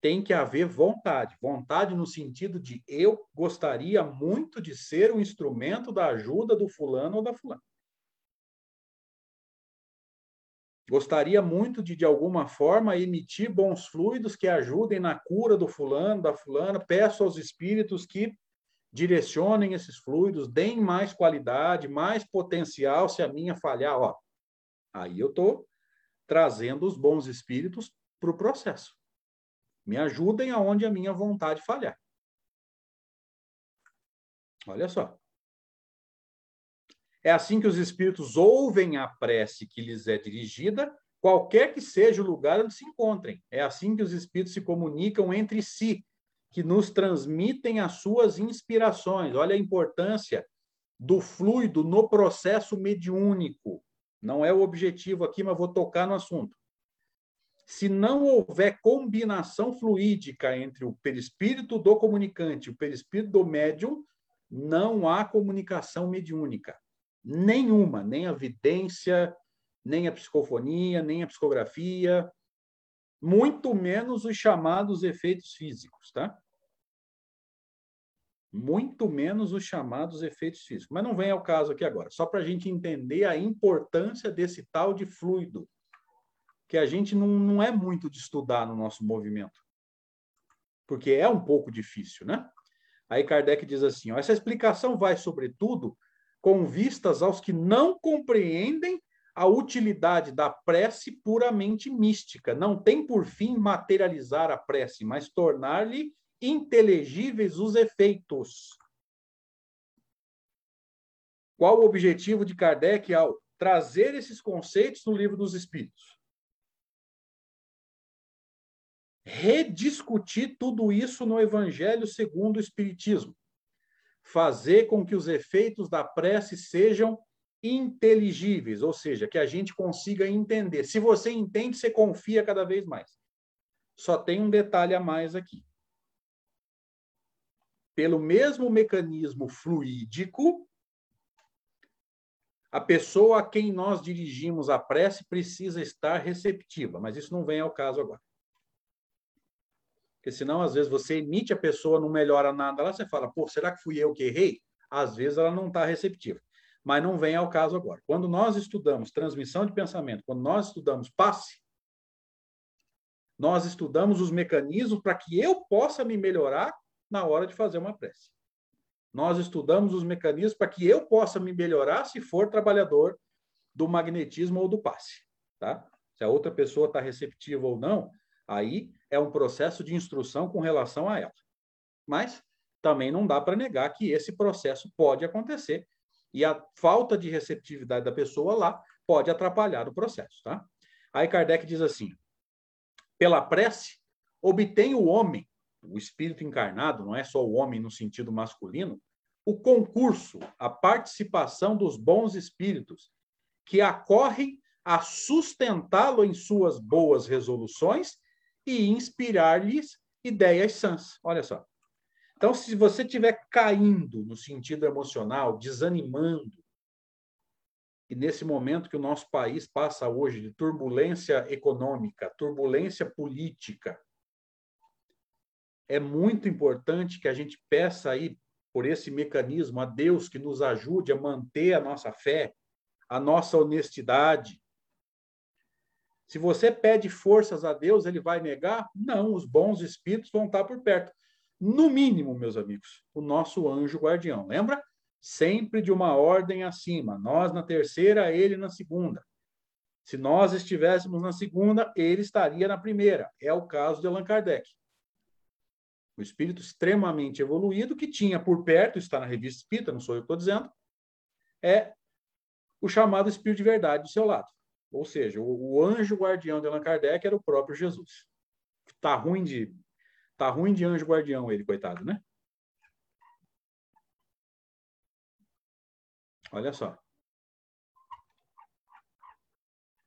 Tem que haver vontade. Vontade no sentido de eu gostaria muito de ser um instrumento da ajuda do fulano ou da fulana. Gostaria muito de, de alguma forma, emitir bons fluidos que ajudem na cura do fulano, da fulana. Peço aos espíritos que direcionem esses fluidos, deem mais qualidade, mais potencial se a minha falhar. Ó, Aí eu estou trazendo os bons espíritos para o processo. Me ajudem aonde a minha vontade falhar. Olha só. É assim que os espíritos ouvem a prece que lhes é dirigida, qualquer que seja o lugar onde se encontrem. É assim que os espíritos se comunicam entre si, que nos transmitem as suas inspirações. Olha a importância do fluido no processo mediúnico. Não é o objetivo aqui, mas vou tocar no assunto. Se não houver combinação fluídica entre o perispírito do comunicante e o perispírito do médium, não há comunicação mediúnica. Nenhuma, nem a vidência, nem a psicofonia, nem a psicografia, muito menos os chamados efeitos físicos, tá? muito menos os chamados efeitos físicos. Mas não vem ao caso aqui agora, só para a gente entender a importância desse tal de fluido, que a gente não, não é muito de estudar no nosso movimento, porque é um pouco difícil, né? Aí Kardec diz assim: ó, essa explicação vai, sobretudo, com vistas aos que não compreendem a utilidade da prece puramente mística. Não tem por fim materializar a prece, mas tornar-lhe inteligíveis os efeitos. Qual o objetivo de Kardec ao trazer esses conceitos no livro dos Espíritos? Rediscutir tudo isso no Evangelho segundo o Espiritismo. Fazer com que os efeitos da prece sejam inteligíveis, ou seja, que a gente consiga entender. Se você entende, você confia cada vez mais. Só tem um detalhe a mais aqui pelo mesmo mecanismo fluídico, a pessoa a quem nós dirigimos a prece precisa estar receptiva, mas isso não vem ao caso agora. Porque senão, às vezes, você emite a pessoa, não melhora nada lá, você fala, pô, será que fui eu que errei? Às vezes ela não está receptiva. Mas não vem ao caso agora. Quando nós estudamos transmissão de pensamento, quando nós estudamos passe, nós estudamos os mecanismos para que eu possa me melhorar na hora de fazer uma prece. Nós estudamos os mecanismos para que eu possa me melhorar se for trabalhador do magnetismo ou do passe, tá? Se a outra pessoa está receptiva ou não, aí é um processo de instrução com relação a ela. Mas também não dá para negar que esse processo pode acontecer e a falta de receptividade da pessoa lá pode atrapalhar o processo, tá? Aí Kardec diz assim: pela prece obtém o homem o espírito encarnado, não é só o homem no sentido masculino, o concurso, a participação dos bons espíritos que acorrem a sustentá-lo em suas boas resoluções e inspirar-lhes ideias sãs. Olha só. Então, se você estiver caindo no sentido emocional, desanimando, e nesse momento que o nosso país passa hoje de turbulência econômica, turbulência política, é muito importante que a gente peça aí por esse mecanismo a Deus que nos ajude a manter a nossa fé, a nossa honestidade, Se você pede forças a Deus, ele vai negar? Não, os bons espíritos vão estar por perto. No mínimo, meus amigos, o nosso anjo guardião. Lembra? Sempre de uma ordem acima. Nós na terceira, ele na segunda. Se nós estivéssemos na segunda, ele estaria na primeira. É o caso de Allan Kardec. O espírito extremamente evoluído, que tinha por perto, está na revista Espírita, não sou eu que estou dizendo, é o chamado espírito de verdade do seu lado. Ou seja, o, o anjo guardião de Allan Kardec era o próprio Jesus. Tá ruim de tá ruim de anjo guardião ele, coitado, né? Olha só.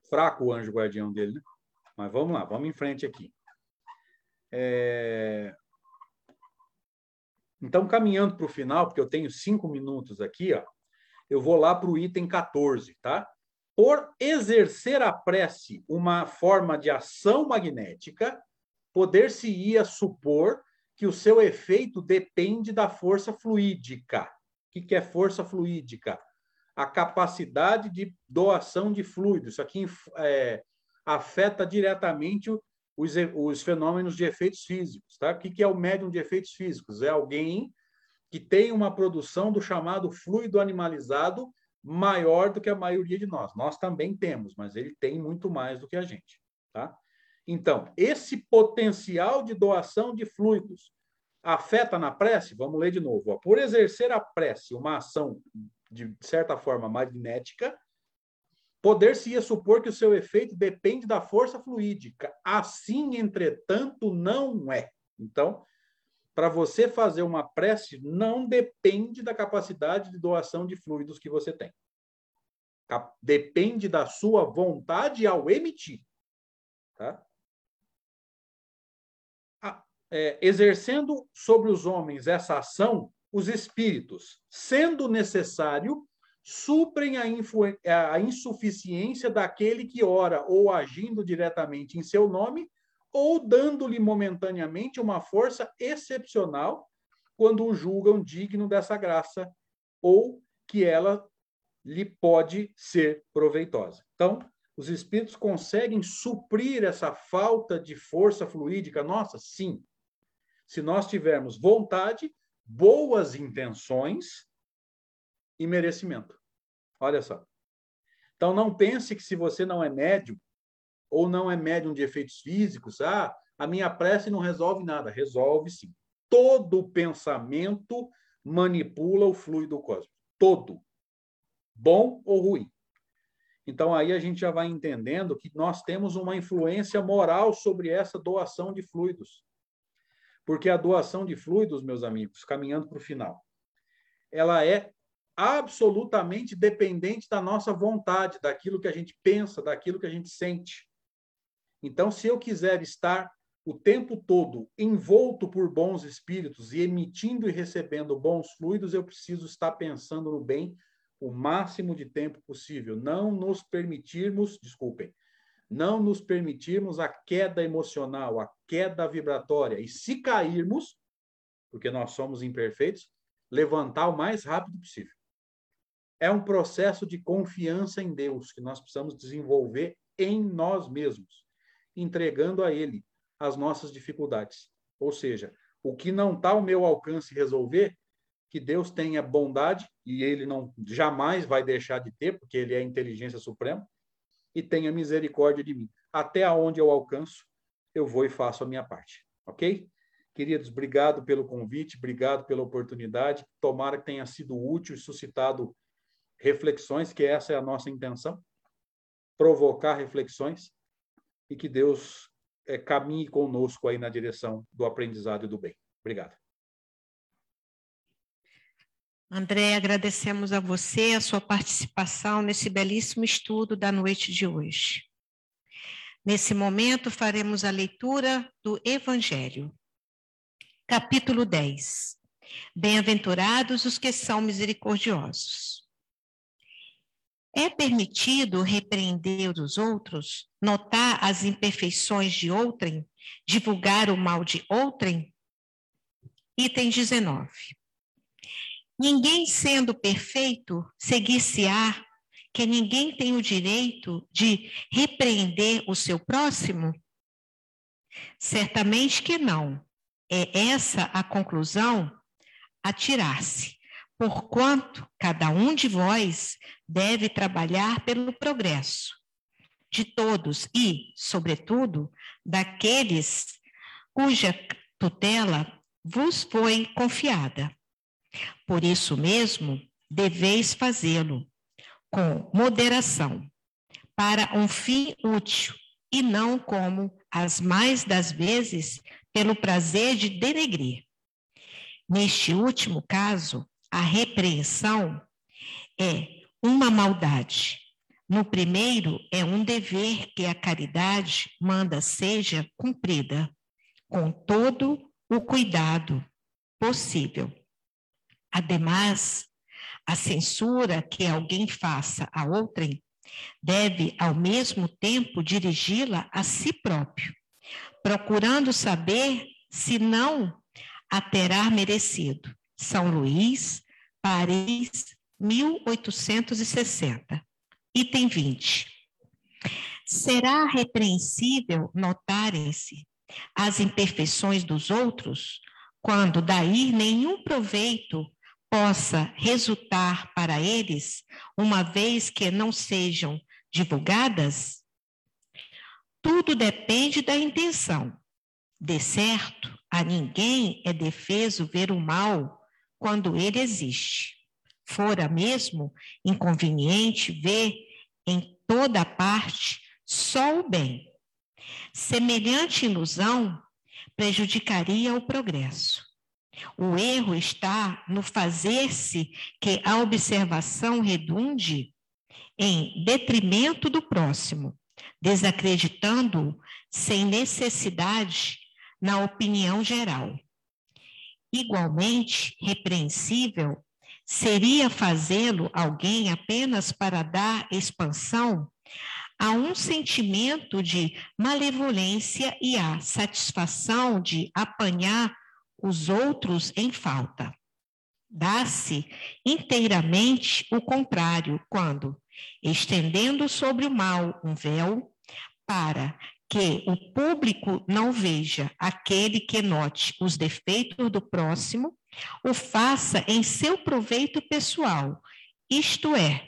Fraco o anjo guardião dele, né? Mas vamos lá, vamos em frente aqui. É... Então, caminhando para o final, porque eu tenho cinco minutos aqui, ó, eu vou lá para o item 14, tá? Por exercer a prece uma forma de ação magnética, poder-se-ia supor que o seu efeito depende da força fluídica. O que é força fluídica? A capacidade de doação de fluido. Isso aqui é, afeta diretamente os, os, fenômenos de efeitos físicos. Tá? O que é o médium de efeitos físicos? É alguém que tem uma produção do chamado fluido animalizado maior do que a maioria de nós. Nós também temos, mas ele tem muito mais do que a gente, tá? Então, esse potencial de doação de fluidos afeta na prece? Vamos ler de novo. Ó. Por exercer a prece uma ação de certa forma magnética, poder-se-ia supor que o seu efeito depende da força fluídica. Assim, entretanto, não é. Então, para você fazer uma prece, não depende da capacidade de doação de fluidos que você tem. Depende da sua vontade ao emitir. Tá? É, exercendo sobre os homens essa ação, os espíritos, sendo necessário, suprem a, a insuficiência daquele que ora ou agindo diretamente em seu nome ou dando-lhe momentaneamente uma força excepcional quando o julgam digno dessa graça ou que ela lhe pode ser proveitosa. Então, os espíritos conseguem suprir essa falta de força fluídica nossa? Sim. Se nós tivermos vontade, boas intenções e merecimento. Olha só. Então, não pense que se você não é médium, ou não é médium de efeitos físicos, ah, a minha prece não resolve nada. Resolve sim. Todo pensamento manipula o fluido cósmico. Todo. Bom ou ruim. Então aí a gente já vai entendendo que nós temos uma influência moral sobre essa doação de fluidos. Porque a doação de fluidos, meus amigos, caminhando para o final, ela é absolutamente dependente da nossa vontade, daquilo que a gente pensa, daquilo que a gente sente. Então, se eu quiser estar o tempo todo envolto por bons espíritos e emitindo e recebendo bons fluidos, eu preciso estar pensando no bem o máximo de tempo possível. Não nos permitirmos, desculpem, não nos permitirmos a queda emocional, a queda vibratória. E se cairmos, porque nós somos imperfeitos, levantar o mais rápido possível. É um processo de confiança em Deus que nós precisamos desenvolver em nós mesmos entregando a Ele as nossas dificuldades. Ou seja, o que não está ao meu alcance resolver, que Deus tenha bondade, e Ele não jamais vai deixar de ter, porque Ele é a inteligência suprema, e tenha misericórdia de mim. Até aonde eu alcanço, eu vou e faço a minha parte. Ok? Queridos, obrigado pelo convite, obrigado pela oportunidade. Tomara que tenha sido útil e suscitado reflexões, que essa é a nossa intenção provocar reflexões e que Deus é, caminhe conosco aí na direção do aprendizado e do bem. Obrigado. André, agradecemos a você a sua participação nesse belíssimo estudo da noite de hoje. Nesse momento, faremos a leitura do Evangelho. Capítulo 10. Bem-aventurados os que são misericordiosos. É permitido repreender os outros, notar as imperfeições de outrem, divulgar o mal de outrem? Item 19. Ninguém sendo perfeito, seguir-se-á que ninguém tem o direito de repreender o seu próximo? Certamente que não. É essa a conclusão a tirar-se, porquanto cada um de vós deve trabalhar pelo progresso de todos e, sobretudo, daqueles cuja tutela vos foi confiada. Por isso mesmo, deveis fazê-lo com moderação, para um fim útil, e não como as mais das vezes pelo prazer de denegrir. Neste último caso, a repreensão é uma maldade. No primeiro, é um dever que a caridade manda seja cumprida, com todo o cuidado possível. Ademais, a censura que alguém faça a outrem deve, ao mesmo tempo, dirigi-la a si próprio, procurando saber se não a terá merecido. São Luís, Paris, 1860. Item 20. Será repreensível notarem-se as imperfeições dos outros, quando daí nenhum proveito possa resultar para eles, uma vez que não sejam divulgadas? Tudo depende da intenção. De certo, a ninguém é defeso ver o mal quando ele existe. Fora mesmo inconveniente ver em toda parte só o bem. Semelhante ilusão prejudicaria o progresso. O erro está no fazer-se que a observação redunde em detrimento do próximo, desacreditando sem necessidade na opinião geral. Igualmente repreensível seria fazê-lo alguém apenas para dar expansão a um sentimento de malevolência e a satisfação de apanhar os outros em falta. Dá-se inteiramente o contrário, quando, estendendo sobre o mal um véu, para que o público não veja aquele que note os defeitos do próximo, o faça em seu proveito pessoal, isto é,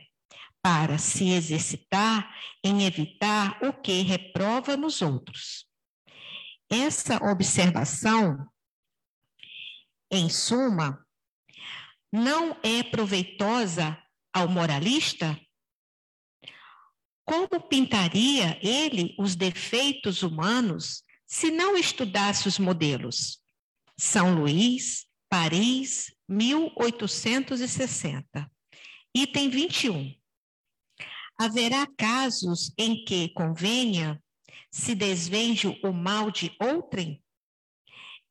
para se exercitar em evitar o que reprova nos outros. Essa observação em suma, não é proveitosa ao moralista? Como pintaria ele os defeitos humanos se não estudasse os modelos? São Luís, Paris, 1860. Item 21. Haverá casos em que convenha se desvende o mal de outrem?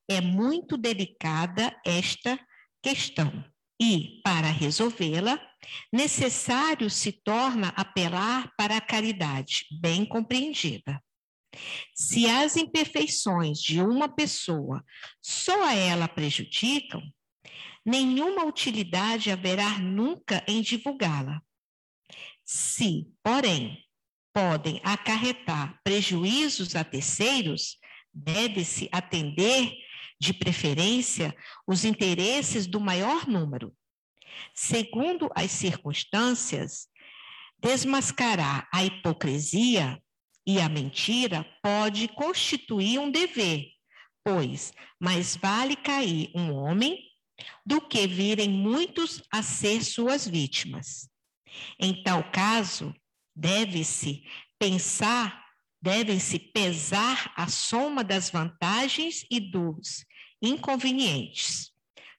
É muito delicada esta questão e, para resolvê-la, necessário se torna apelar para a caridade bem compreendida. Se as imperfeições de uma pessoa só a ela prejudicam, nenhuma utilidade haverá nunca em divulgá-la. Se, porém, podem acarretar prejuízos a terceiros, deve-se atender de preferência, os interesses do maior número. Segundo as circunstâncias, desmascarar a hipocrisia e a mentira pode constituir um dever, pois mais vale cair um homem do que virem muitos a ser suas vítimas. Em tal caso, deve-se pensar devem-se pesar a soma das vantagens e dos inconvenientes.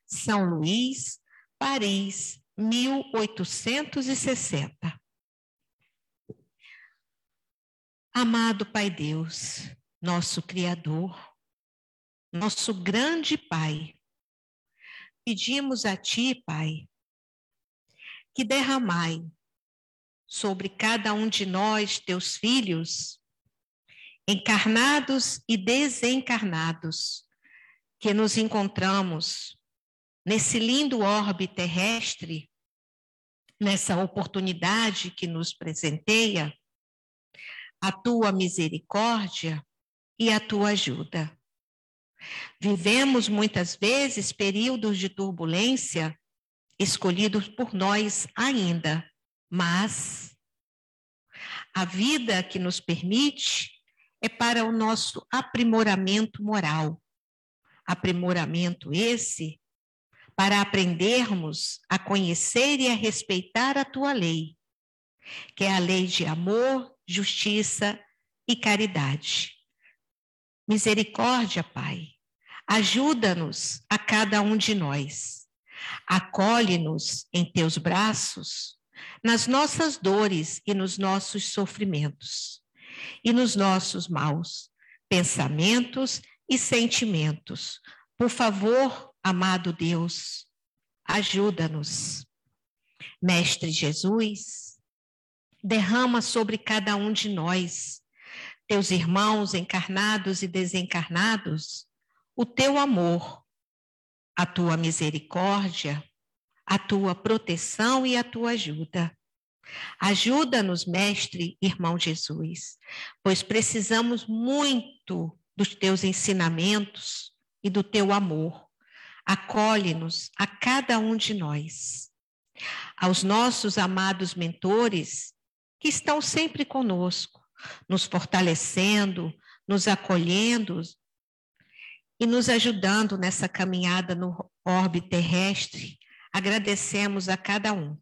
São Luís, Paris, 1860. Amado Pai Deus, nosso Criador, nosso grande Pai, pedimos a Ti, Pai, que derramai sobre cada um de nós, teus filhos, encarnados e desencarnados, que nos encontramos nesse lindo orbe terrestre, nessa oportunidade que nos presenteia a tua misericórdia e a tua ajuda. Vivemos muitas vezes períodos de turbulência escolhidos por nós ainda, mas a vida que nos permite é para o nosso aprimoramento moral. Aprimoramento esse para aprendermos a conhecer e a respeitar a tua lei, que é a lei de amor, justiça e caridade. Misericórdia, Pai, ajuda-nos a cada um de nós. Acolhe-nos em teus braços, nas nossas dores e nos nossos sofrimentos, e nos nossos maus pensamentos e sentimentos. Por favor, amado Deus, ajuda-nos. Mestre Jesus, derrama sobre cada um de nós, teus irmãos encarnados e desencarnados, o teu amor, a tua misericórdia, a tua proteção e a tua ajuda. Ajuda-nos, Mestre, irmão Jesus, pois precisamos muito dos teus ensinamentos e do teu amor. Acolhe-nos a cada um de nós. Aos nossos amados mentores, que estão sempre conosco, nos fortalecendo, nos acolhendo e nos ajudando nessa caminhada no orbe terrestre. Agradecemos a cada um.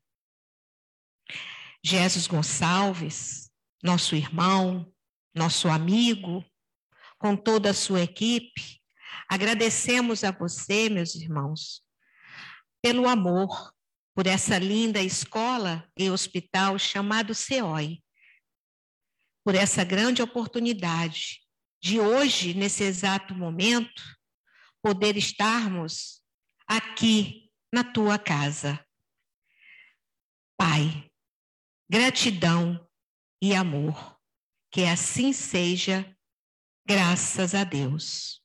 Jesus Gonçalves, nosso irmão, nosso amigo, com toda a sua equipe, agradecemos a você, meus irmãos, pelo amor, por essa linda escola e hospital chamado CEOI, por essa grande oportunidade de hoje, nesse exato momento, poder estarmos aqui na tua casa. Pai, gratidão e amor, que assim seja, graças a Deus.